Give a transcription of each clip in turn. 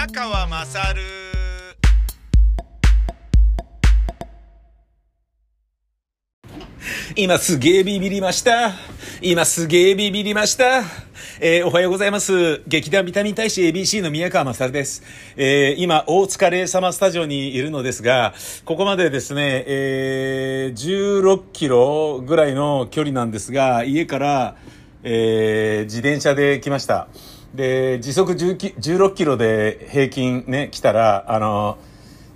宮川まさる今すげえビビりました。今すげえビビりました。えーおはようございます。劇団ビタミン大使 ABC の宮川勝です。えー今、大塚レイサマスタジオにいるのですが、ここまでですね、えー16キロぐらいの距離なんですが、家から、えー自転車で来ました。で、時速16キロで平均ね、来たら、あの、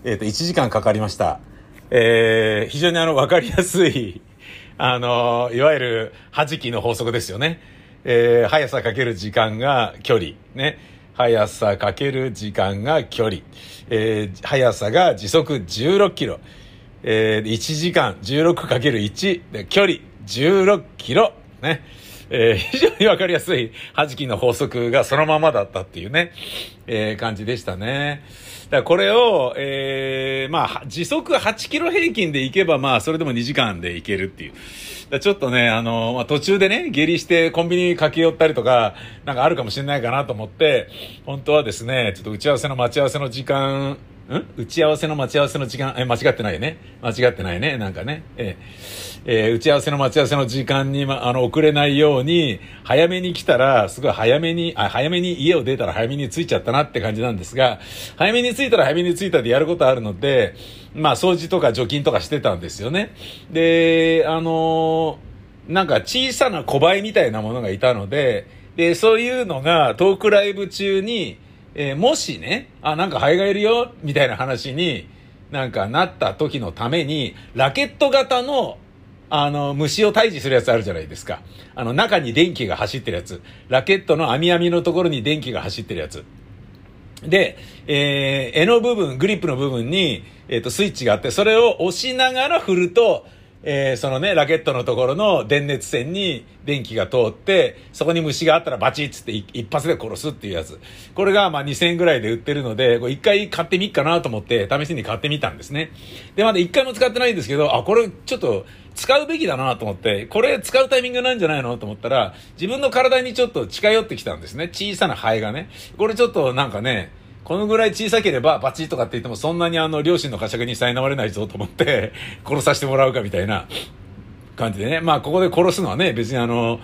えっ、と、1時間かかりました。えー非常にあの、わかりやすい、あの、いわゆる、弾きの法則ですよね。えー速さかける時間が距離。ね。速さかける時間が距離。えー速さが時速16キロ。えー1時間 16×1 で距離16キロ。ね。えー非常にわかりやすい弾きの法則がそのままだったっていうね、えー感じでしたね。だからこれを、えーまあ、時速8キロ平均で行けば、まあ、それでも2時間で行けるっていう。だちょっとね、あの、まあ、途中でね、下痢してコンビニに駆け寄ったりとか、なんかあるかもしれないかなと思って、本当はですね、ちょっと打ち合わせの待ち合わせの時間、ん？打ち合わせの待ち合わせの時間、え、間違ってないよね。間違ってないね。なんかね。えーえー打ち合わせの待ち合わせの時間に、ま、あの、遅れないように、早めに来たら、すごい早めに、あ、早めに家を出たら早めに着いちゃったなって感じなんですが、早めに着いたら早めに着いたでやることあるので、まあ、掃除とか除菌とかしてたんですよね。で、あのーなんか小さな小バエみたいなものがいたので、で、そういうのがトークライブ中に、えーもしね、あ、なんかハエがいるよ、みたいな話になんかなった時のために、ラケット型の、あの、虫を退治するやつあるじゃないですか。あの、中に電気が走ってるやつ。ラケットの網網のところに電気が走ってるやつ。で、えー、柄の部分、グリップの部分に、えっ、と、スイッチがあって、それを押しながら振ると、えー、そのね、ラケットのところの電熱線に電気が通って、そこに虫があったらバチッつって一発で殺すっていうやつ。これがまあ2000円ぐらいで売ってるので、一回買ってみっかなと思って、試しに買ってみたんですね。で、まだ一回も使ってないんですけど、あ、これちょっと使うべきだなと思って、これ使うタイミングなんじゃないのと思ったら、自分の体にちょっと近寄ってきたんですね。小さなハエがね。これちょっとなんかね、このぐらい小さければバチッとかって言ってもそんなにあの両親の呵責に苛まれないぞと思って 殺させてもらうかみたいな感じでね。まあここで殺すのはね別にあの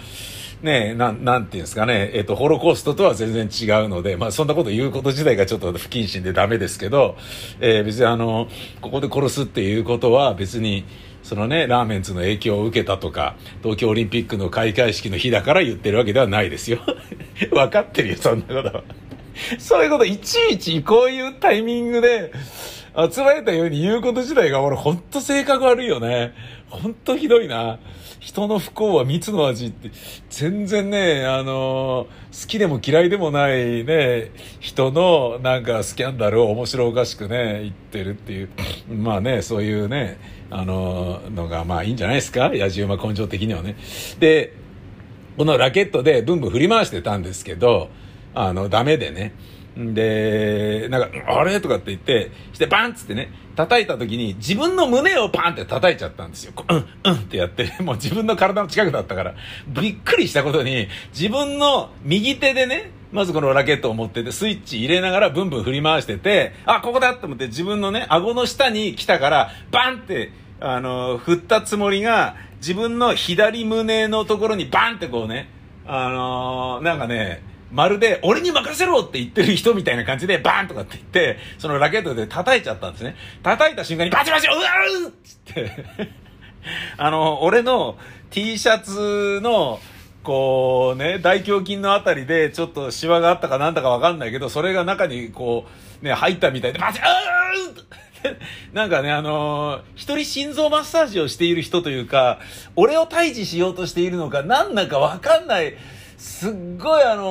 ねなん、なんていうんですかね、えっ、と、ホロコーストとは全然違うので、まあそんなこと言うこと自体がちょっと不謹慎でダメですけど、えー別にあの、ここで殺すっていうことは別にそのね、ラーメンズの影響を受けたとか、東京オリンピックの開会式の日だから言ってるわけではないですよ。分かってるよ、そんなことは。そういうこと、いちいちこういうタイミングで、集まれたように言うこと自体が俺ほんと性格悪いよね。ほんとひどいな。人の不幸は蜜の味って、全然ね、あの好きでも嫌いでもないね、人のなんかスキャンダルを面白おかしくね、言ってるっていう、まあね、そういうね、あののがまあいいんじゃないですか？野じ馬根性的にはね。で、このラケットでブンブン振り回してたんですけど、あの、ダメでね。で、なんか、あれ？とかって言って、してバンっつってね、叩いた時に自分の胸をパンって叩いちゃったんですよ。ううん、うんってやって、もう自分の体の近くだったから、びっくりしたことに、自分の右手でね、まずこのラケットを持ってて、スイッチ入れながらブンブン振り回してて、あ、ここだと思って自分のね、顎の下に来たから、バンって、あの、振ったつもりが、自分の左胸のところにバンってこうね、あのなんかね、まるで、俺に任せろって言ってる人みたいな感じで、バーンとかって言って、そのラケットで叩いちゃったんですね。叩いた瞬間に、バチバチうわうっつって、あの、俺の T シャツの、こうね、大胸筋のあたりで、ちょっとシワがあったかなんだかわかんないけど、それが中にこう、ね、入ったみたいで、バチうー なんかね、あのー一人心臓マッサージをしている人というか、俺を退治しようとしているのか、何だかわかんない、すっごいあの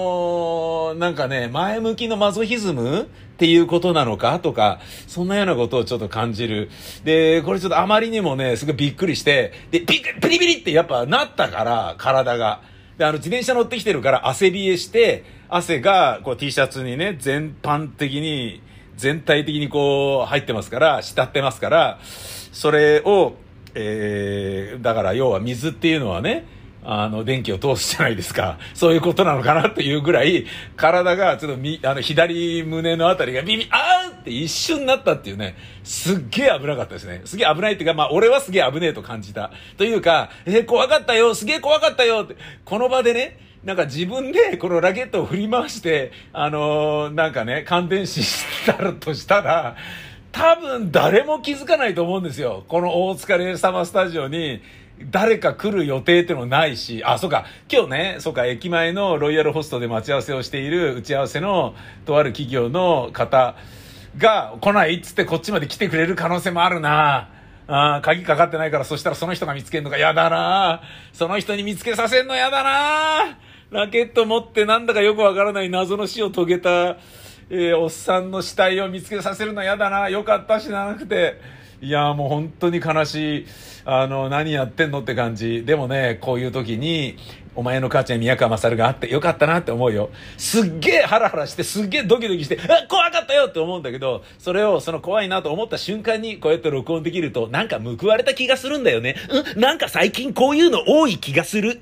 ーなんかね、前向きのマゾヒズムっていうことなのかとか、そんなようなことをちょっと感じる。で、これちょっとあまりにもね、すごいびっくりして、で、ビッビリビリってやっぱなったから、体が。で、あの、自転車乗ってきてるから汗冷えして、汗が、こう T シャツにね、全般的に、全体的にこう入ってますから、浸ってますから、それを、えー、だから要は水っていうのはね、あの、電気を通すじゃないですか。そういうことなのかなっていうぐらい、体が、ちょっとみ、あの、左胸のあたりがビビ、あーって一瞬なったっていうね、すっげえ危なかったですね。すげえ危ないっていうか、まあ、俺はすげえ危ねえと感じた。というか、えー、怖かったよ、すげえ怖かったよって、この場でね、なんか自分でこのラケットを振り回して、あのー、なんかね、感電死したらとしたら、多分誰も気づかないと思うんですよ。この大塚レーサマスタジオに、誰か来る予定ってのもないし、あ、そうか、今日ね、そうか、駅前のロイヤルホストで待ち合わせをしている打ち合わせのとある企業の方が来ないっつってこっちまで来てくれる可能性もあるな。あ鍵かかってないから、そしたらその人が見つけるのが嫌だな。その人に見つけさせんの嫌だな。ラケット持ってなんだかよくわからない謎の死を遂げた、えー、おっさんの死体を見つけさせるの嫌だな。よかった死ななくて。いやもう本当に悲しい。あの、何やってんのって感じ。でもね、こういう時に、お前の母ちゃん宮川勝があってよかったなって思うよ。すっげえハラハラして、すっげえドキドキして、あ、怖かったよって思うんだけど、それをその怖いなと思った瞬間にこうやって録音できると、なんか報われた気がするんだよね。うん、なんか最近こういうの多い気がする。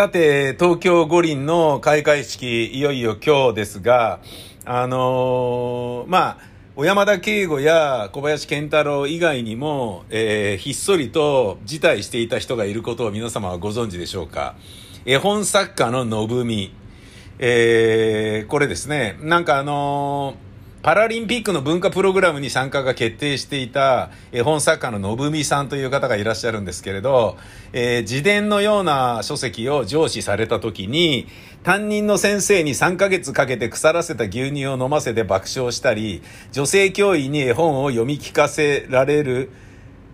さて、東京五輪の開会式、いよいよ今日ですが、あのー、まあ、小山田圭吾や小林健太郎以外にも、えー、ひっそりと辞退していた人がいることを皆様はご存知でしょうか。絵本作家の信美。えー、これですね、なんかあのーパラリンピックの文化プログラムに参加が決定していた絵本作家の信美さんという方がいらっしゃるんですけれど、えー、自伝のような書籍を上司された時に、担任の先生に3ヶ月かけて腐らせた牛乳を飲ませて爆笑したり、女性教員に絵本を読み聞かせられる、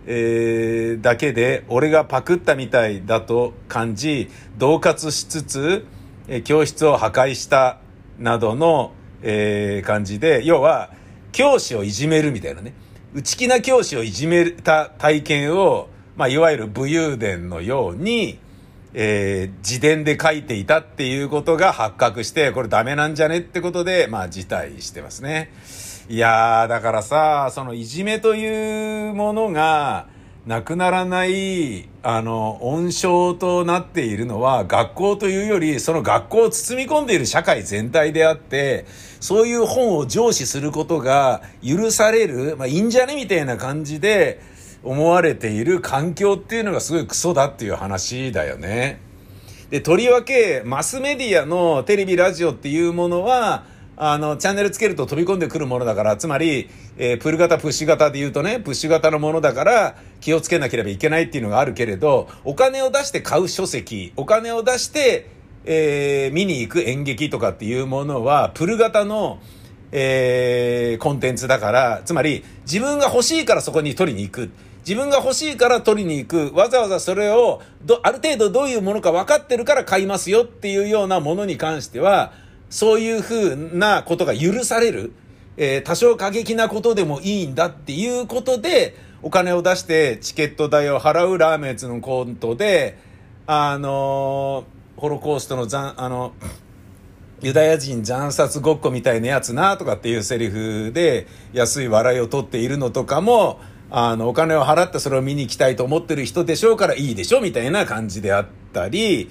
えー、だけで、俺がパクったみたいだと感じ、恫喝しつつ、え教室を破壊したなどのえー、感じで、要は、教師をいじめるみたいなね。内気な教師をいじめた体験を、まあ、いわゆる武勇伝のように、えー、自伝で書いていたっていうことが発覚して、これダメなんじゃねってことで、まあ、辞退してますね。いやー、だからさ、そのいじめというものが、なくならない、あの、温床となっているのは学校というより、その学校を包み込んでいる社会全体であって、そういう本を上司することが許される、まあいいんじゃねみたいな感じで思われている環境っていうのがすごいクソだっていう話だよね。で、とりわけ、マスメディアのテレビ、ラジオっていうものは、あの、チャンネルつけると飛び込んでくるものだから、つまり、えー、プル型、プッシュ型で言うとね、プッシュ型のものだから気をつけなければいけないっていうのがあるけれど、お金を出して買う書籍、お金を出して、えー、見に行く演劇とかっていうものは、プル型の、えー、コンテンツだから、つまり、自分が欲しいからそこに取りに行く。自分が欲しいから取りに行く、わざわざそれを、ど、ある程度どういうものか分かってるから買いますよっていうようなものに関しては、そういうふうなことが許される。えー、多少過激なことでもいいんだっていうことで、お金を出してチケット代を払うラーメンズのコントで、あのー、ホロコーストの残、あの、ユダヤ人惨殺ごっこみたいなやつなとかっていうセリフで安い笑いを取っているのとかも、あの、お金を払ってそれを見に行きたいと思ってる人でしょうからいいでしょみたいな感じであったり、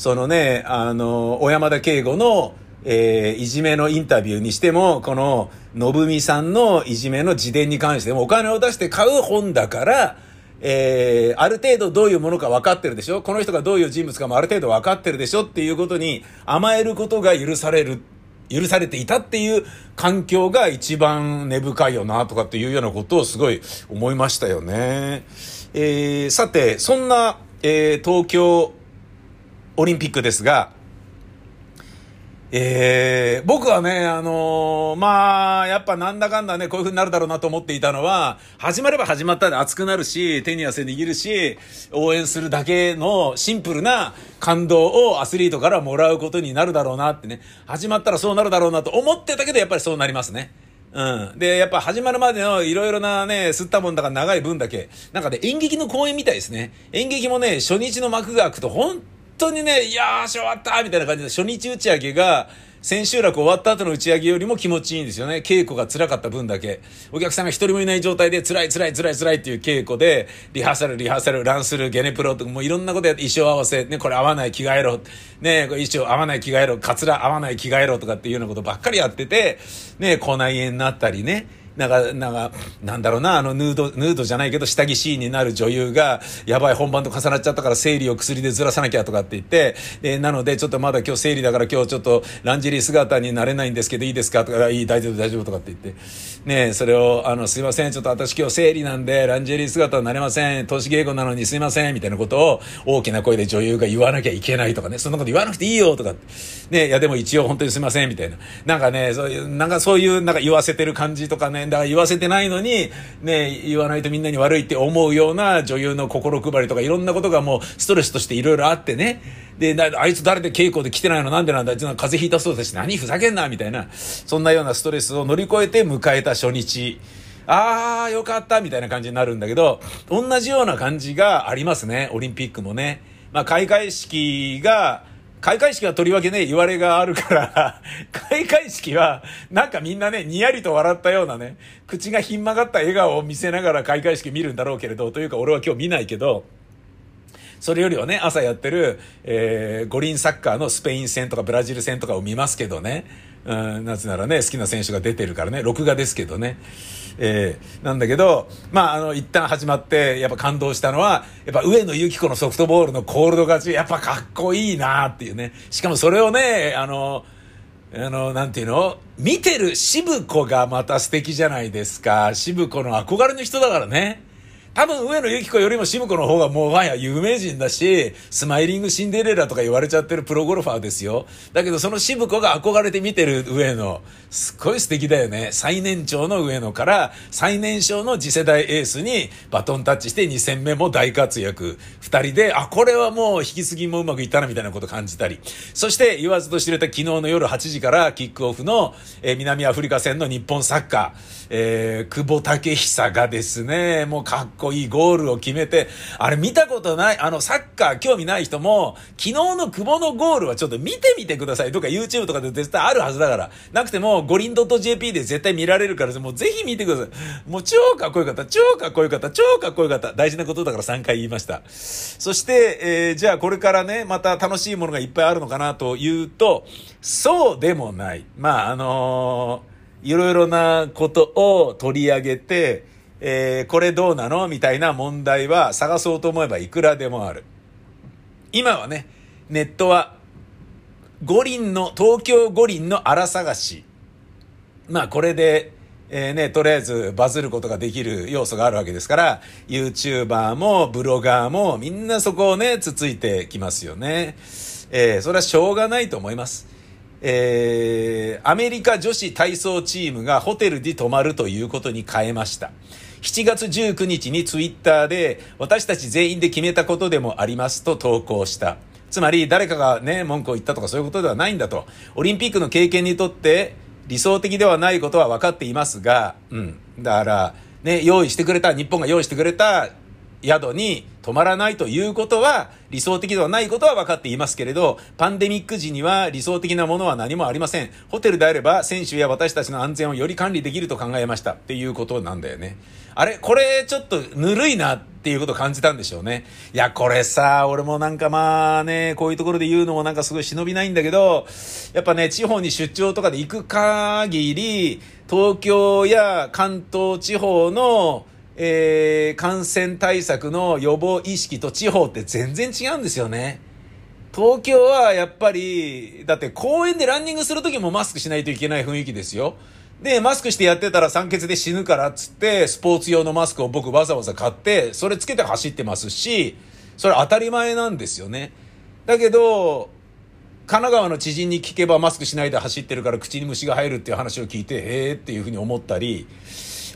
そのね、あの、小山田圭吾の、えー、いじめのインタビューにしても、この、信美さんのいじめの自伝に関しても、お金を出して買う本だから、えー、ある程度どういうものか分かってるでしょ？この人がどういう人物かもある程度分かってるでしょっていうことに甘えることが許される、許されていたっていう環境が一番根深いよなとかっていうようなことをすごい思いましたよね。えー、さて、そんな、えー、東京オリンピックですが、えー、僕はね、あのー、まあ、やっぱなんだかんだね、こういう風になるだろうなと思っていたのは、始まれば始まったで熱くなるし、手に汗握るし、応援するだけのシンプルな感動をアスリートからもらうことになるだろうなってね、始まったらそうなるだろうなと思ってたけど、やっぱりそうなりますね。うん。で、やっぱ始まるまでのいろいろなね、吸ったもんだから長い分だけ、なんかね、演劇の公演みたいですね。演劇もね、初日の幕が開くと、本当にね、いやーし終わったみたいな感じで、初日打ち上げが、千秋楽終わった後の打ち上げよりも気持ちいいんですよね。稽古が辛かった分だけ。お客さんが一人もいない状態で辛い辛い辛い辛いっていう稽古で、リハーサル、リハーサル、ランスル、ゲネプロとかもういろんなことやって衣装合わせ、ね、これ合わない着替えろ。ね、衣装合わない着替えろ。カツラ合わない着替えろとかっていうようなことばっかりやってて、ね、口内炎になったりね。なんか、なんか、なんだろうな、あの、ヌード、ヌードじゃないけど、下着シーンになる女優が、やばい、本番と重なっちゃったから、生理を薬でずらさなきゃとかって言って、で、なので、ちょっとまだ今日生理だから今日ちょっと、ランジェリー姿になれないんですけど、いいですか？とか、いい、大丈夫、大丈夫とかって言って、ねそれを、あの、すいません、ちょっと私今日生理なんで、ランジェリー姿になれません、投資稽古なのにすいません、みたいなことを、大きな声で女優が言わなきゃいけないとかね、そんなこと言わなくていいよとか、ね、いやでも一応本当にすいません、みたいな。なんかね、そういう、なんかそういう、なんか言わせてる感じとかね、だから言わせてないのに、ね、言わないとみんなに悪いって思うような女優の心配りとかいろんなことがもうストレスとしていろいろあってね。で、あいつ誰で稽古で来てないのなんでなんだあいつ風邪ひいたそうだし、何ふざけんなみたいな、そんなようなストレスを乗り越えて迎えた初日。ああ、よかったみたいな感じになるんだけど、同じような感じがありますね、オリンピックもね。まあ、開会式が、開会式はとりわけね、言われがあるから 開会式は、なんかみんなね、にやりと笑ったようなね、口がひん曲がった笑顔を見せながら開会式見るんだろうけれど、というか俺は今日見ないけど、それよりはね、朝やってる、えー、五輪サッカーのスペイン戦とかブラジル戦とかを見ますけどね、うん、なぜならね、好きな選手が出てるからね、録画ですけどね。えー、なんだけど、まあ、あの、一旦始まって、やっぱ感動したのは、やっぱ上野由岐子のソフトボールのコールド勝ち、やっぱかっこいいなっていうね。しかもそれをね、あの、あの、なんていうの？見てる渋子がまた素敵じゃないですか。渋子の憧れの人だからね。多分上野由岐子よりも渋子の方がもうはや有名人だし、スマイリングシンデレラとか言われちゃってるプロゴルファーですよ。だけどその渋子が憧れて見てる上野、すっごい素敵だよね。最年長の上野から最年少の次世代エースにバトンタッチして2戦目も大活躍。2人で、あ、これはもう引き継ぎもうまくいったなみたいなこと感じたり。そして言わずと知れた昨日の夜8時からキックオフの、え、南アフリカ戦の日本サッカー。えー、久保建英がですね、もうかっこいいゴールを決めて、あれ見たことない、あの、サッカー興味ない人も、昨日の久保のゴールはちょっと見てみてくださいとか YouTube とかで絶対あるはずだから。なくても、五輪 .jp で絶対見られるから、もうぜひ見てください。もう超かっこよかった、超かっこよかった、超かっこよかった。大事なことだから3回言いました。そして、えー、じゃあこれからね、また楽しいものがいっぱいあるのかなというと、そうでもない。まあ、あのーいろいろなことを取り上げて、えー、これどうなの？みたいな問題は探そうと思えばいくらでもある。今はね、ネットは五輪の、東京五輪の荒探し。まあこれで、えー、ね、とりあえずバズることができる要素があるわけですから、YouTuber もブロガーもみんなそこをね、つついてきますよね。えー、それはしょうがないと思います。えー、アメリカ女子体操チームがホテルに泊まるということに変えました。7月19日にツイッターで、私たち全員で決めたことでもありますと投稿した。つまり、誰かがね、文句を言ったとかそういうことではないんだと。オリンピックの経験にとって、理想的ではないことは分かっていますが、うん。だから、ね、用意してくれた、日本が用意してくれた宿に泊まらないということは理想的ではないことは分かっていますけれど、パンデミック時には理想的なものは何もありません。ホテルであれば選手や私たちの安全をより管理できると考えましたっていうことなんだよね。あれ？これちょっとぬるいなっていうことを感じたんでしょうね。いや、これさ、俺もなんかまあね、こういうところで言うのもなんかすごい忍びないんだけど、やっぱね、地方に出張とかで行く限り、東京や関東地方のえー、感染対策の予防意識と地方って全然違うんですよね。東京はやっぱり、だって公園でランニングするときもマスクしないといけない雰囲気ですよ。で、マスクしてやってたら酸欠で死ぬからっつって、スポーツ用のマスクを僕わざわざ買って、それつけて走ってますし、それ当たり前なんですよね。だけど、神奈川の知人に聞けばマスクしないで走ってるから口に虫が入るっていう話を聞いて、へえっていうふうに思ったり、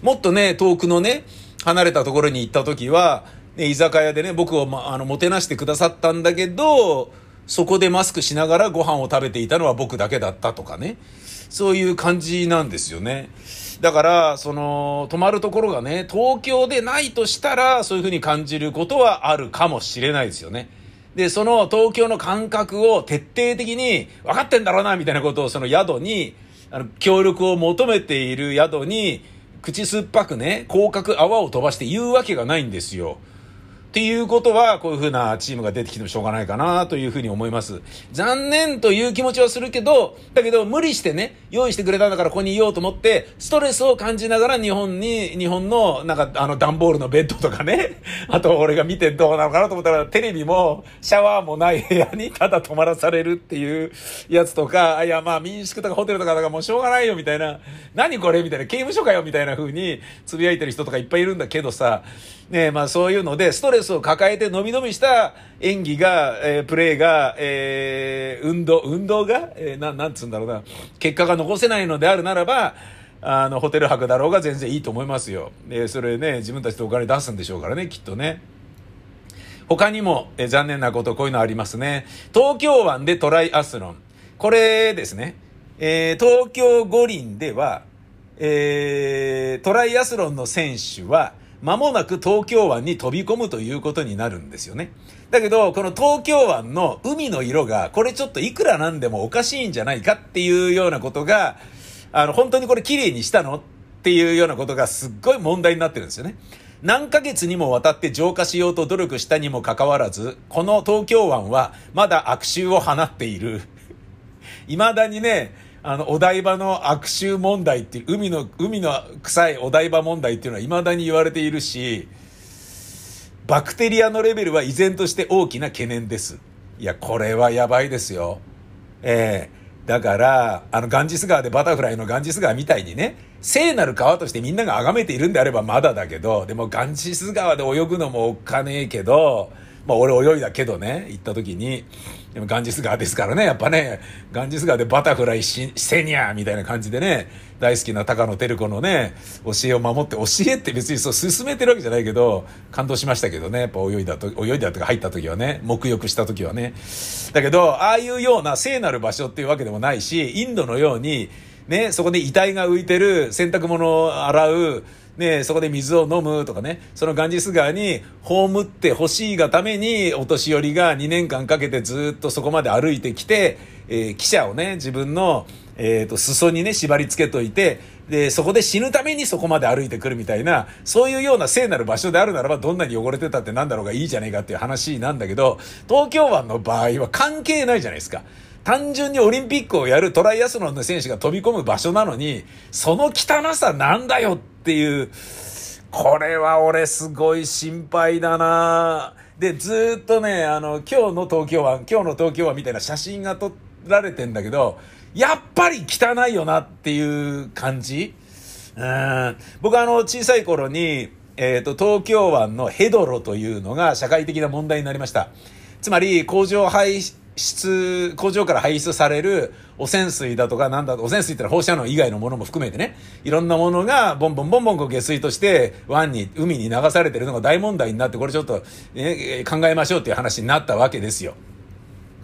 もっとね、遠くのね、離れたところに行った時は、ね、居酒屋でね、僕を、ま、あの、もてなしてくださったんだけど、そこでマスクしながらご飯を食べていたのは僕だけだったとかね。そういう感じなんですよね。だから、その、泊まるところがね、東京でないとしたら、そういうふうに感じることはあるかもしれないですよね。で、その東京の感覚を徹底的に、分かってんだろうな、みたいなことをその宿に、あの、協力を求めている宿に、口酸っぱくね、広角泡を飛ばして言うわけがないんですよ。っていうことは、こういう風なチームが出てきてもしょうがないかなというふうに思います。残念という気持ちはするけど、だけど無理してね、用意してくれたんだからここにいようと思って、ストレスを感じながら日本に、日本の、なんかあの段ボールのベッドとかね、あと俺が見てどうなのかなと思ったら、テレビもシャワーもない部屋にただ泊まらされるっていうやつとか、いやまあ民宿とかホテルとかだからもうしょうがないよみたいな、何これみたいな、刑務所かよみたいな風につぶやいてる人とかいっぱいいるんだけどさ、ねまあそういうので、ストレスを抱えて伸び伸びした演技が、えー、プレーが、えー、運動、運動が、えー、ななんつうんだろうな、結果が残せないのであるならば、あの、ホテル泊だろうが全然いいと思いますよ。えー、それね、自分たちでお金出すんでしょうからね、きっとね。他にも、えー、残念なこと、こういうのありますね。東京湾でトライアスロン。これですね。えー、東京五輪では、えー、トライアスロンの選手は、間もなく東京湾に飛び込むということになるんですよね。だけど、この東京湾の海の色が、これちょっといくらなんでもおかしいんじゃないかっていうようなことが、あの、本当にこれ綺麗にしたのっていうようなことがすっごい問題になってるんですよね。何ヶ月にもわたって浄化しようと努力したにもかかわらず、この東京湾はまだ悪臭を放っている。未だにね、あの、お台場の悪臭問題っていう、海の、海の臭いお台場問題っていうのは未だに言われているし、バクテリアのレベルは依然として大きな懸念です。いや、これはやばいですよ。ええー、だから、あの、ガンジス川でバタフライのガンジス川みたいにね、聖なる川としてみんなが崇めているんであればまだだけど、でもガンジス川で泳ぐのもおっかねえけど、まあ俺泳いだけどね、行った時に、でもガンジス川ですからね、やっぱね、ガンジス川でバタフライし、せにゃみたいな感じでね、大好きな高野照子のね、教えを守って、教えって別にそう進めてるわけじゃないけど、感動しましたけどね、やっぱ泳いだと、泳いだとか入った時はね、沐浴した時はね。だけど、ああいうような聖なる場所っていうわけでもないし、インドのように、ね、そこで遺体が浮いてる洗濯物を洗う、ね、そこで水を飲むとかね、そのガンジス川に葬ってほしいがために、お年寄りが2年間かけてずっとそこまで歩いてきて、えー、汽車をね、自分の、えっ、ー、と、裾にね、縛り付けといて、で、そこで死ぬためにそこまで歩いてくるみたいな、そういうような聖なる場所であるならば、どんなに汚れてたってなんだろうがいいじゃねえかっていう話なんだけど、東京湾の場合は関係ないじゃないですか。単純にオリンピックをやるトライアスロンの選手が飛び込む場所なのに、その汚さなんだよっていう、これは俺すごい心配だな。で、ずっとね、あの、今日の東京湾、今日の東京湾みたいな写真が撮られてんだけど、やっぱり汚いよなっていう感じ。うん。僕あの、小さい頃に、えっ、ー、と、東京湾のヘドロというのが社会的な問題になりました。つまり、工場排質、工場から排出される汚染水だとかなんだと、汚染水ってのは放射能以外のものも含めてね、いろんなものがボンボンボンボンこう下水として湾に、海に流されてるのが大問題になって、これちょっと、ね、考えましょうっていう話になったわけですよ。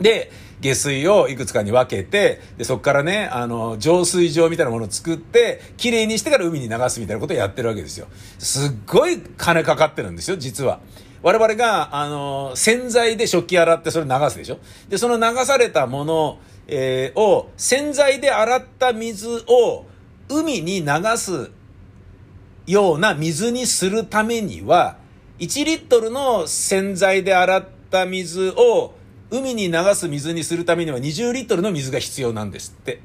で、下水をいくつかに分けて、で、そこからね、あの、浄水場みたいなものを作って、きれいにしてから海に流すみたいなことをやってるわけですよ。すっごい金かかってるんですよ、実は。我々が、あの、洗剤で食器洗ってそれ流すでしょ？で、その流されたもの、えー、を、洗剤で洗った水を海に流すような水にするためには、1リットルの洗剤で洗った水を海に流す水にするためには20リットルの水が必要なんですって。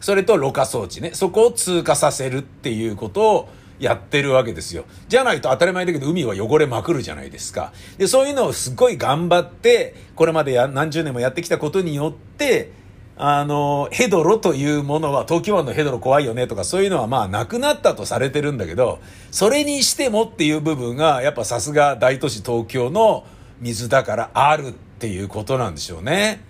それとろ過装置ね。そこを通過させるっていうことをやってるわけですよ。じゃないと当たり前だけど海は汚れまくるじゃないですか。で、そういうのをすごい頑張って、これまでや何十年もやってきたことによって、あの、ヘドロというものは、東京湾のヘドロ怖いよねとかそういうのはまあなくなったとされてるんだけど、それにしてもっていう部分がやっぱさすが大都市東京の水だからあるっていうことなんでしょうね。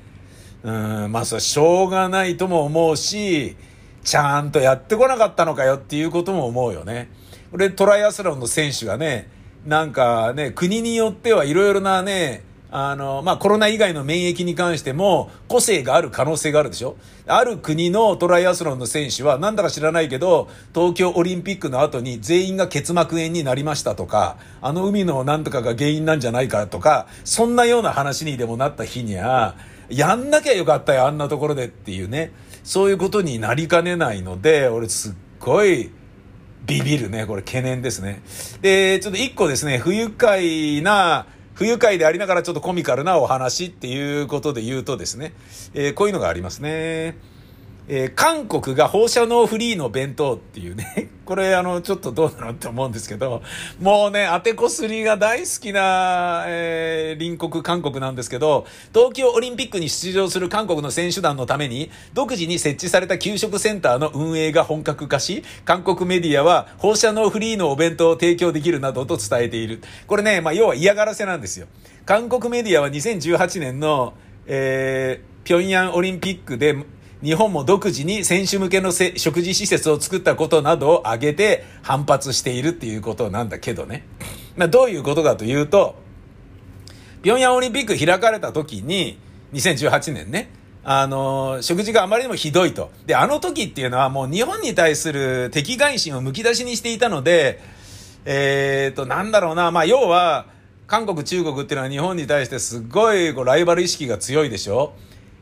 うん、まあそれしょうがないとも思うし、ちゃんとやってこなかったのかよっていうことも思うよね。これトライアスロンの選手がね、なんかね、国によってはいろいろなね、あの、まあ、コロナ以外の免疫に関しても個性がある可能性があるでしょ？ある国のトライアスロンの選手はなんだか知らないけど、東京オリンピックの後に全員が結膜炎になりましたとか、あの海のなんとかが原因なんじゃないかとか、そんなような話にでもなった日には、やんなきゃよかったよ、あんなところでっていうね。そういうことになりかねないので、俺すっごい、ビビるね。これ懸念ですね。で、ちょっと一個ですね、不愉快な、不愉快でありながらちょっとコミカルなお話っていうことで言うとですね、えー、こういうのがありますね。えー、韓国が放射能フリーの弁当っていうね、これあの、ちょっとどうなのって思うんですけど、もうね、当てこすりが大好きな、えー、隣国韓国なんですけど、東京オリンピックに出場する韓国の選手団のために、独自に設置された給食センターの運営が本格化し、韓国メディアは放射能フリーのお弁当を提供できるなどと伝えている。これね、まあ、要は嫌がらせなんですよ。韓国メディアは2018年の、えー、平壌オリンピックで日本も独自に選手向けの食事施設を作ったことなどを挙げて反発しているっていうことなんだけどね。まあ、どういうことかというと、平壌オリンピック開かれた時に、2018年ね、あの、食事があまりにもひどいと。で、あの時っていうのはもう日本に対する敵外心をむき出しにしていたので、えーと、なんだろうな、まあ、要は、韓国、中国っていうのは日本に対してすっごいこうライバル意識が強いでしょ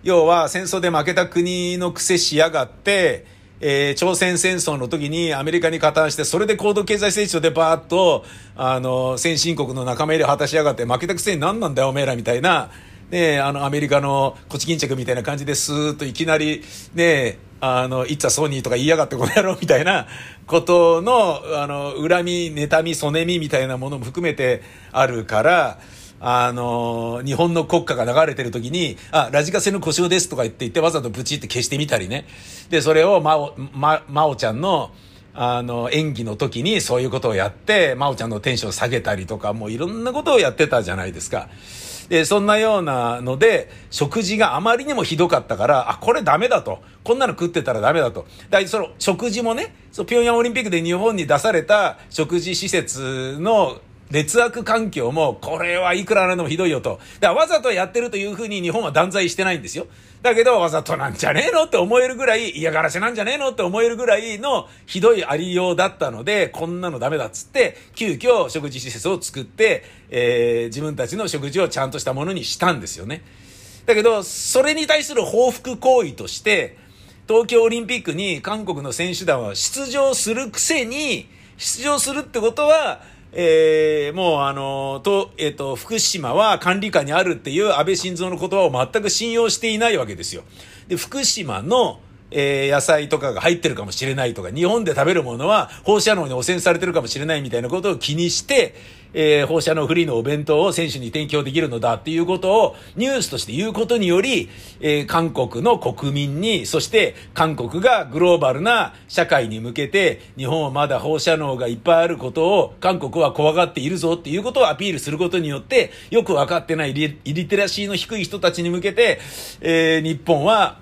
要は戦争で負けた国の癖しやがって、えー、朝鮮戦争の時にアメリカに加担して、それで高度経済成長でバーッと、あの、先進国の仲間入れ果たしやがって、負けたくせに何なんだよ、おめえら、みたいな、ねあの、アメリカのこち巾着みたいな感じですーっといきなり、ねあの、いっちゃソニーとか言いやがってこの野郎みたいなことの、あの、恨み、妬み、そねみみたいなものも含めてあるから、あの日本の国歌が流れてる時に、あ、ラジカセの故障ですとか言って言ってわざとブチって消してみたりね。で、それをまお、ま、まおちゃんの、あの、演技の時にそういうことをやって、まおちゃんのテンション下げたりとか、もういろんなことをやってたじゃないですか。で、そんなようなので、食事があまりにもひどかったから、あ、これダメだと。こんなの食ってたらダメだと。だいその食事もね、そう、平壌オリンピックで日本に出された食事施設の劣悪環境も、これはいくらなんでもひどいよと。だからわざとやってるというふうに日本は断罪してないんですよ。だけどわざとなんじゃねえのって思えるぐらい、嫌がらせなんじゃねえのって思えるぐらいのひどいありようだったので、こんなのダメだっつって、急遽食事施設を作って、えー、自分たちの食事をちゃんとしたものにしたんですよね。だけど、それに対する報復行為として、東京オリンピックに韓国の選手団は出場するくせに、出場するってことは、えー、もうあの、と、えっ、ー、と、福島は管理下にあるっていう安倍晋三の言葉を全く信用していないわけですよ。で、福島のえー、野菜とかが入ってるかもしれないとか、日本で食べるものは放射能に汚染されてるかもしれないみたいなことを気にして、えー、放射能フリーのお弁当を選手に提供できるのだっていうことをニュースとして言うことにより、えー、韓国の国民に、そして韓国がグローバルな社会に向けて、日本はまだ放射能がいっぱいあることを韓国は怖がっているぞっていうことをアピールすることによって、よくわかってないリリテラシーの低い人たちに向けて、えー、日本は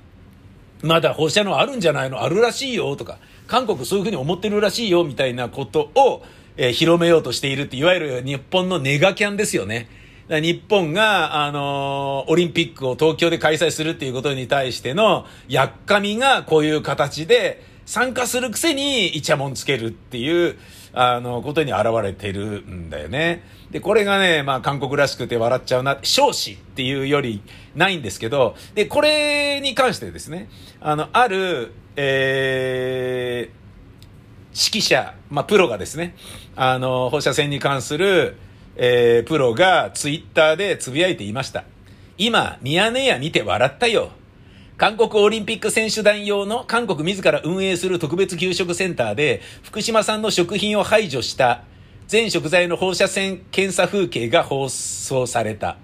まだ放射能あるんじゃないの？あるらしいよとか、韓国そういうふうに思ってるらしいよみたいなことを、え、広めようとしているって、いわゆる日本のネガキャンですよね。日本が、あのー、オリンピックを東京で開催するっていうことに対しての、やっかみがこういう形で参加するくせにイチャモンつけるっていう、あの、ことに現れてるんだよね。で、これがね、まあ、韓国らしくて笑っちゃうな、少子っていうよりないんですけど、で、これに関してですね、あの、ある、えー、指揮者、まあ、プロがですね、あの、放射線に関する、えー、プロがツイッターでつぶやいていました。今、ミヤネ屋見て笑ったよ。韓国オリンピック選手団用の韓国自ら運営する特別給食センターで福島産の食品を排除した全食材の放射線検査風景が放送された。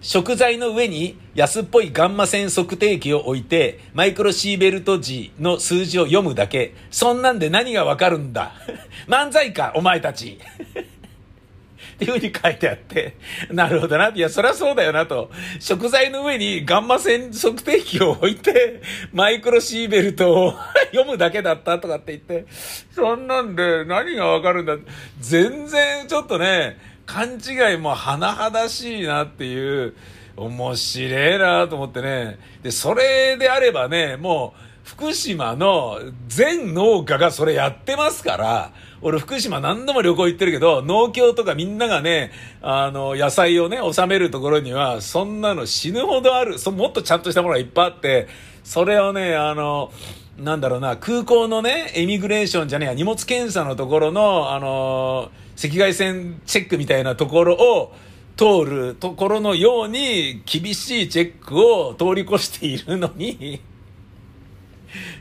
食材の上に安っぽいガンマ線測定器を置いてマイクロシーベルト時の数字を読むだけ。そんなんで何がわかるんだ？漫才か、お前たち。っていうふうに書いてあって、なるほどな。いや、そりゃそうだよなと。食材の上にガンマ線測定器を置いて、マイクロシーベルトを 読むだけだったとかって言って、そんなんで何がわかるんだ？全然ちょっとね、勘違いも甚だしいなっていう、面白いなと思ってね。で、それであればね、もう、福島の全農家がそれやってますから、俺福島何度も旅行行ってるけど、農協とかみんながね、あの、野菜をね、収めるところには、そんなの死ぬほどある、そもっとちゃんとしたものがいっぱいあって、それをね、あの、なんだろうな、空港のね、エミグレーションじゃねえや、荷物検査のところの、あの、赤外線チェックみたいなところを、通るところのように厳しいチェックを通り越しているのに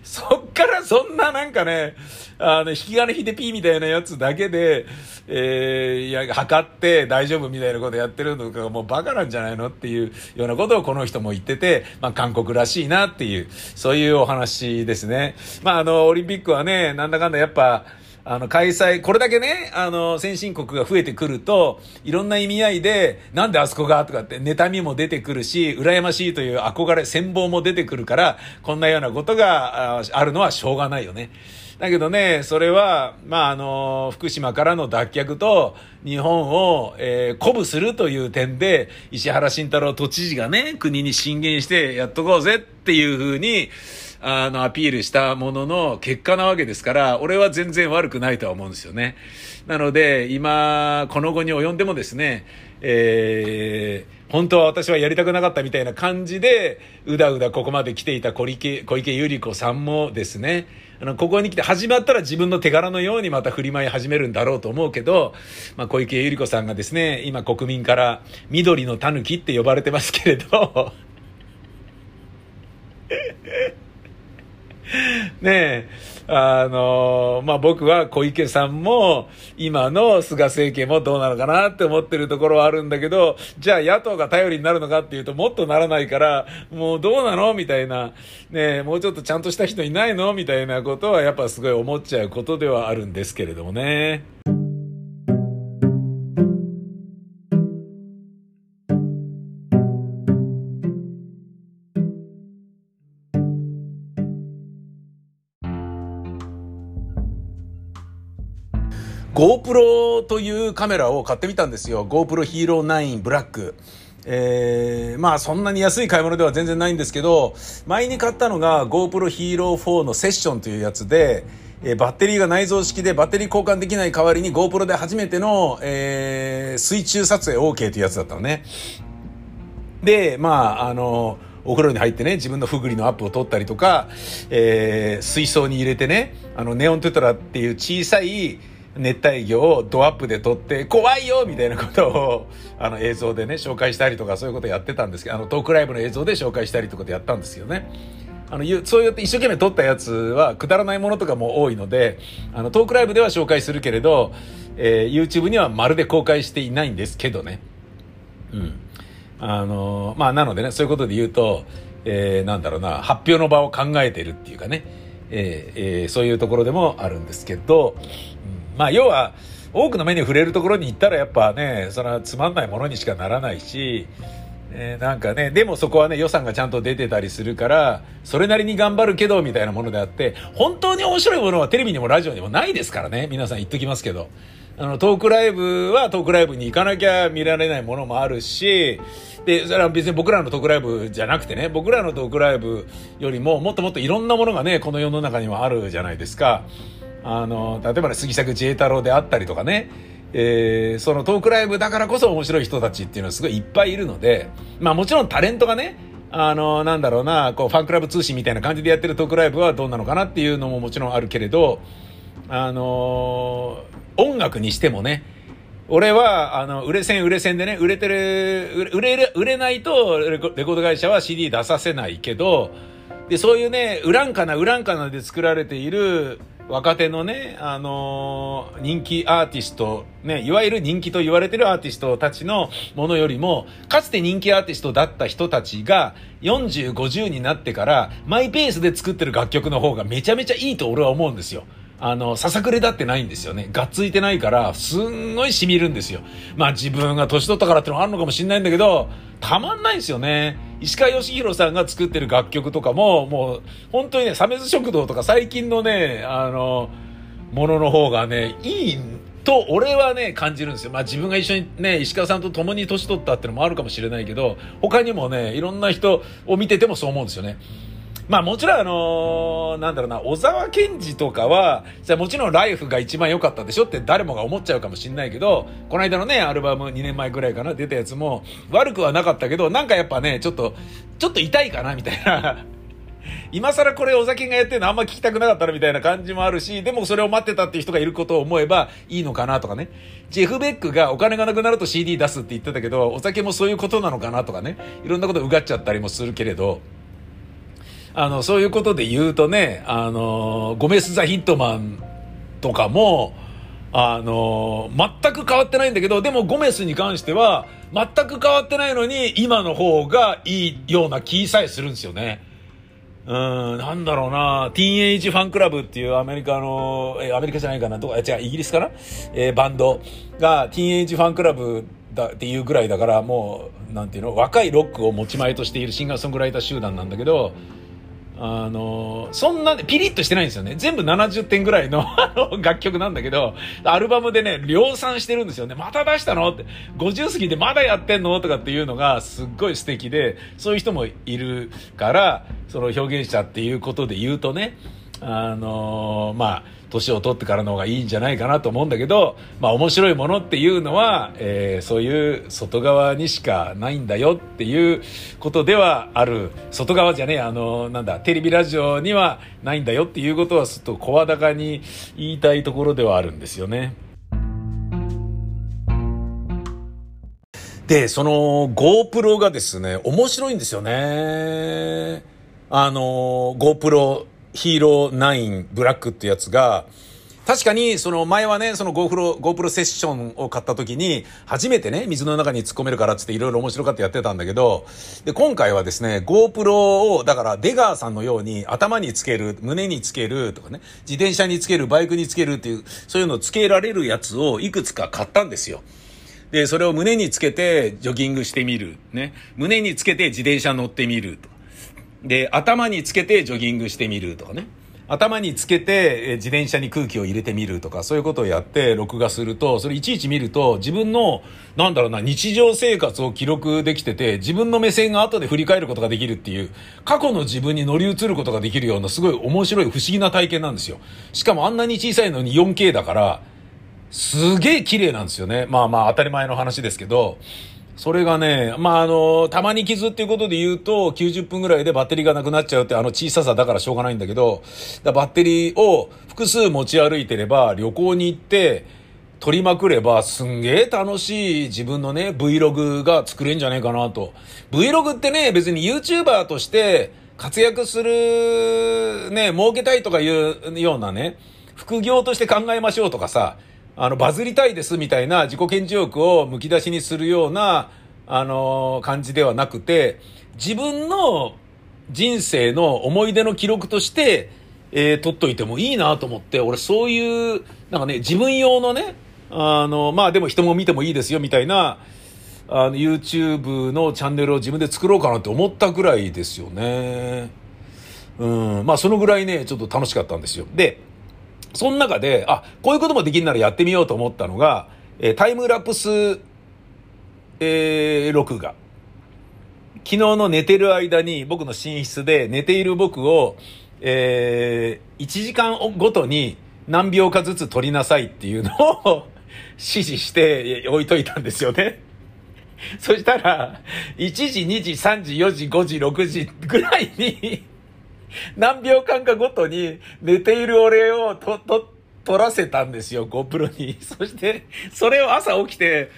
そっからそんななんかね、あの、引き金引いてピーみたいなやつだけで、えー、いや、測って大丈夫みたいなことやってるのがもうバカなんじゃないのっていうようなことをこの人も言ってて、まあ韓国らしいなっていう、そういうお話ですね。まああの、オリンピックはね、なんだかんだやっぱ、あの、開催、これだけね、あの、先進国が増えてくると、いろんな意味合いで、なんであそこがとかって、妬みも出てくるし、羨ましいという憧れ、羨望も出てくるから、こんなようなことがあるのはしょうがないよね。だけどね、それは、まあ、あの、福島からの脱却と、日本を、えー、鼓舞するという点で、石原慎太郎都知事がね、国に進言してやっとこうぜっていうふうに、あの、アピールしたものの結果なわけですから、俺は全然悪くないとは思うんですよね。なので、今、この後に及んでもですね、えー、本当は私はやりたくなかったみたいな感じで、うだうだここまで来ていた小池、小池百合子さんもですね、あの、ここに来て始まったら自分の手柄のようにまた振り舞い始めるんだろうと思うけど、まあ、小池百合子さんがですね、今国民から緑の狸って呼ばれてますけれど、ねえ、あの、まあ、僕は小池さんも、今の菅政権もどうなのかなって思ってるところはあるんだけど、じゃあ野党が頼りになるのかっていうと、もっとならないから、もうどうなのみたいな、ねえ、もうちょっとちゃんとした人いないのみたいなことは、やっぱすごい思っちゃうことではあるんですけれどもね。GoPro というカメラを買ってみたんですよ。GoPro Hero 9 Black。えー、まあそんなに安い買い物では全然ないんですけど、前に買ったのが GoPro Hero 4のセッションというやつで、えー、バッテリーが内蔵式でバッテリー交換できない代わりに GoPro で初めての、えー、水中撮影 OK というやつだったのね。で、まあ、あの、お風呂に入ってね、自分のふぐりのアップを撮ったりとか、えー、水槽に入れてね、あの、ネオンテトラっていう小さい、熱帯魚をドアップで撮って怖いよみたいなことをあの映像でね紹介したりとかそういうことやってたんですけどあのトークライブの映像で紹介したりとかでやったんですよね。あの、そうやって一生懸命撮ったやつは、くだらないものとかも多いので、あの、トークライブでは紹介するけれど、えー、YouTube にはまるで公開していないんですけどね。うん。あのまあ、なのでね、そういうことで言うと、えー、なんだろうな、発表の場を考えてるっていうかね、えー、えー、そういうところでもあるんですけど、まあ、要は、多くの目に触れるところに行ったらやっぱね、それはつまんないものにしかならないし、えー、なんかね、でもそこはね、予算がちゃんと出てたりするから、それなりに頑張るけど、みたいなものであって、本当に面白いものはテレビにもラジオにもないですからね、皆さん言っときますけど。あの、トークライブはトークライブに行かなきゃ見られないものもあるし、で、それは別に僕らのトークライブじゃなくてね、僕らのトークライブよりももっともっといろんなものがね、この世の中にはあるじゃないですか。あの、例えばね、杉作 J 太郎であったりとかね、えー、そのトークライブだからこそ面白い人たちっていうのはすごいいっぱいいるので、まあもちろんタレントがね、あの、なんだろうな、こう、ファンクラブ通信みたいな感じでやってるトークライブはどうなのかなっていうのももちろんあるけれど、あの音楽にしてもね、俺は、あの、売れ線売れ線でね、売れてる、売れ、売れないとレコード会社は CD 出させないけど、で、そういうね、ウランカナ、ウランカナで作られている、若手のね、あのー、人気アーティスト、ね、いわゆる人気と言われてるアーティストたちのものよりも、かつて人気アーティストだった人たちが、40、50になってから、マイペースで作ってる楽曲の方がめちゃめちゃいいと俺は思うんですよ。あの、ささくれだってないんですよね。がっついてないから、すんごい染みるんですよ。まあ自分が年取ったからってのもあるのかもしれないんだけど、たまんないんですよね。石川義弘さんが作ってる楽曲とかも、もう、本当にね、サメズ食堂とか最近のね、あの、ものの方がね、いいと俺はね、感じるんですよ。まあ自分が一緒にね、石川さんと共に年取ったってのもあるかもしれないけど、他にもね、いろんな人を見ててもそう思うんですよね。まあもちろんあのー、なんだろうな、小沢健二とかは、じゃもちろんライフが一番良かったでしょって誰もが思っちゃうかもしんないけど、この間のね、アルバム2年前ぐらいかな、出たやつも悪くはなかったけど、なんかやっぱね、ちょっと、ちょっと痛いかなみたいな。今更これお酒がやってるのあんま聞きたくなかったらみたいな感じもあるし、でもそれを待ってたっていう人がいることを思えばいいのかなとかね。ジェフ・ベックがお金がなくなると CD 出すって言ってたけど、お酒もそういうことなのかなとかね。いろんなことうがっちゃったりもするけれど、あの、そういうことで言うとね、あの、ゴメス・ザ・ヒットマンとかも、あの、全く変わってないんだけど、でもゴメスに関しては、全く変わってないのに、今の方がいいような気さえするんですよね。うん、なんだろうな、ティーンエイジファンクラブっていうアメリカの、え、アメリカじゃないかな、どこ、違う、イギリスかな？えー、バンドが、ティーンエイジファンクラブだっていうぐらいだから、もう、なんていうの、若いロックを持ち前としているシンガーソングライター集団なんだけど、あの、そんな、ピリッとしてないんですよね。全部70点ぐらいの 楽曲なんだけど、アルバムでね、量産してるんですよね。また出したのって、50過ぎてまだやってんのとかっていうのがすっごい素敵で、そういう人もいるから、その表現者っていうことで言うとね、あのー、まあ、年を取ってからの方がいいんじゃないかなと思うんだけど、まあ面白いものっていうのは、えー、そういう外側にしかないんだよっていうことではある。外側じゃねえ、あの、なんだ、テレビラジオにはないんだよっていうことはちょっと声高に言いたいところではあるんですよね。で、その GoPro がですね、面白いんですよね。あの、GoPro ヒーロー9ブラックってやつが、確かに、その前はね、その GoPro、GoPro セッションを買った時に、初めてね、水の中に突っ込めるからっていろいろ面白かってやってたんだけど、で、今回はですね、GoPro を、だから出川さんのように頭につける、胸につけるとかね、自転車につける、バイクにつけるっていう、そういうのをつけられるやつをいくつか買ったんですよ。で、それを胸につけてジョギングしてみる。ね。胸につけて自転車乗ってみると。で、頭につけてジョギングしてみるとかね。頭につけて自転車に空気を入れてみるとか、そういうことをやって録画すると、それいちいち見ると、自分の、なんだろうな、日常生活を記録できてて、自分の目線が後で振り返ることができるっていう、過去の自分に乗り移ることができるような、すごい面白い不思議な体験なんですよ。しかもあんなに小さいのに 4K だから、すげえ綺麗なんですよね。まあまあ当たり前の話ですけど、それがね、まあ、あの、たまに傷っていうことで言うと、90分ぐらいでバッテリーがなくなっちゃうってあの小ささだからしょうがないんだけど、バッテリーを複数持ち歩いてれば、旅行に行って、取りまくれば、すんげえ楽しい自分のね、Vlog が作れんじゃねえかなと。Vlog ってね、別に YouTuber として、活躍する、ね、儲けたいとかいうようなね、副業として考えましょうとかさ、あの、バズりたいですみたいな自己顕示欲をむき出しにするような、あの、感じではなくて、自分の人生の思い出の記録として、えー、撮っといてもいいなと思って、俺そういう、なんかね、自分用のね、あの、まあでも人も見てもいいですよみたいな、あの、YouTube のチャンネルを自分で作ろうかなって思ったぐらいですよね。うん。まあそのぐらいね、ちょっと楽しかったんですよ。で、その中で、あ、こういうこともできるならやってみようと思ったのが、えー、タイムラプス、えー、録画。昨日の寝てる間に僕の寝室で寝ている僕を、えー、1時間ごとに何秒かずつ撮りなさいっていうのを 指示して置いといたんですよね。そしたら、1時、2時、3時、4時、5時、6時ぐらいに何秒間かごとに寝ている俺をと、と、撮らせたんですよ、GoPro に。そして、それを朝起きて、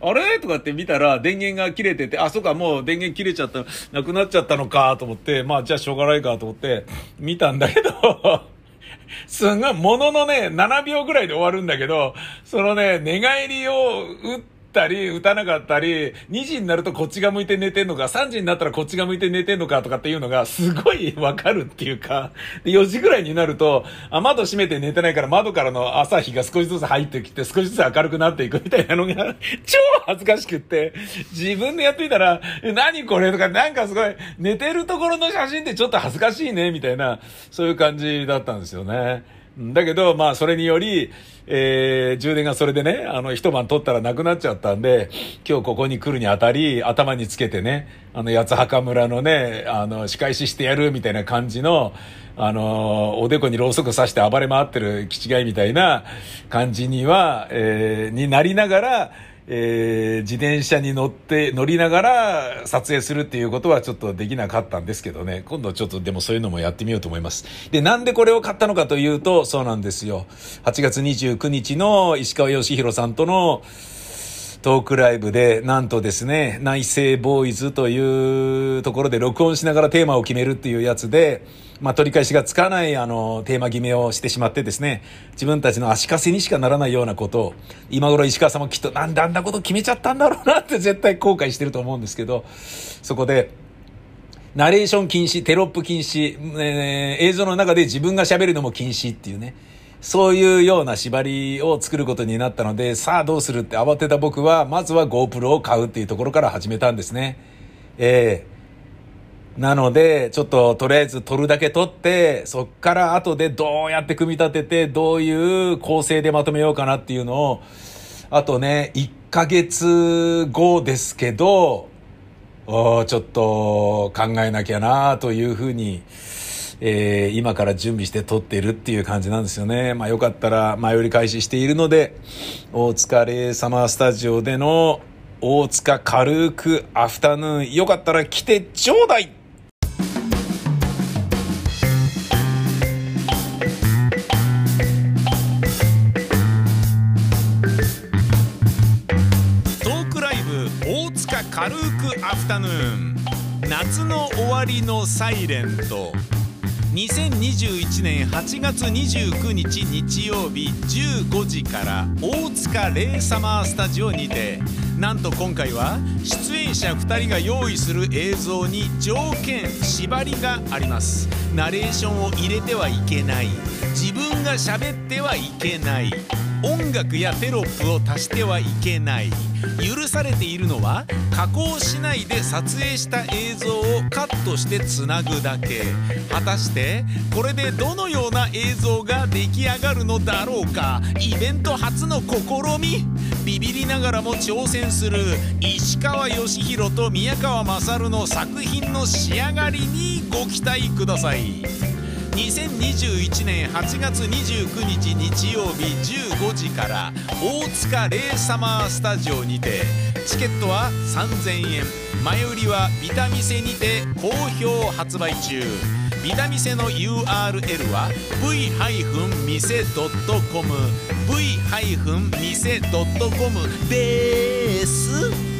あれ？とかって見たら電源が切れてて、あ、そうか、もう電源切れちゃった、なくなっちゃったのかと思って、まあじゃあしょうがないかと思って見たんだけど すんごい、もののね、7秒ぐらいで終わるんだけど、そのね、寝返りを打って、ったり、打たなかったり、2時になるとこっちが向いて寝てんのか、3時になったらこっちが向いて寝てんのかとかっていうのがすごいわかるっていうか、で4時ぐらいになると、あ、窓閉めて寝てないから窓からの朝日が少しずつ入ってきて少しずつ明るくなっていくみたいなのが超恥ずかしくって、自分でやってみたら、何これとか、なんかすごい、寝てるところの写真ってちょっと恥ずかしいね、みたいな、そういう感じだったんですよね。だけど、まあ、それにより、えー、充電がそれでね、あの、一晩取ったらなくなっちゃったんで、今日ここに来るにあたり、頭につけてね、あの、八墓村のね、あの、仕返ししてやるみたいな感じの、あの、おでこにろうそく刺して暴れ回ってる気違いみたいな感じには、えー、になりながら、えー、自転車に乗って、乗りながら撮影するっていうことはちょっとできなかったんですけどね。今度ちょっとでもそういうのもやってみようと思います。で、なんでこれを買ったのかというと、そうなんですよ。8月29日の石川義弘さんとの、トークライブで、なんとですね、内政ボーイズというところで録音しながらテーマを決めるっていうやつで、まあ、取り返しがつかない、あの、テーマ決めをしてしまってですね、自分たちの足かせにしかならないようなことを、今頃石川さんもきっと、なんであんなこと決めちゃったんだろうなって絶対後悔してると思うんですけど、そこで、ナレーション禁止、テロップ禁止、えー、映像の中で自分が喋るのも禁止っていうね、そういうような縛りを作ることになったので、さあどうするって慌てた僕は、まずは GoPro を買うっていうところから始めたんですね。ええー、なので、ちょっととりあえず撮るだけ撮って、そっから後でどうやって組み立てて、どういう構成でまとめようかなっていうのを、あとね、1ヶ月後ですけど、ちょっと考えなきゃなというふうに、えー、今から準備して撮っているっていう感じなんですよね。まあよかったら前売り開始しているので、大塚レイサマースタジオでの大塚軽くアフタヌーン、よかったら来てちょうだい。軽くアフタヌーン。夏の終わりのサイレント。2021年8月29日日曜日15時から大塚レイサマースタジオにてなんと今回は出演者2人が用意する映像に条件縛りがあります。ナレーションを入れてはいけない。自分が喋ってはいけない。音楽やテロップを足してはいけない。許されているのは加工しないで撮影した映像をカットしてつなぐだけ。果たしてこれでどのような映像が出来上がるのだろうか。イベント初の試み。ビビりながらも挑戦する。石川義弘と宮川勝の作品の仕上がりにご期待ください。2021年8月29日日曜日15時から大塚レイサマースタジオにてチケットは3000円前売りはビタミセにて好評発売中。ビタミセの URL は v-mise.com v-mise.com です。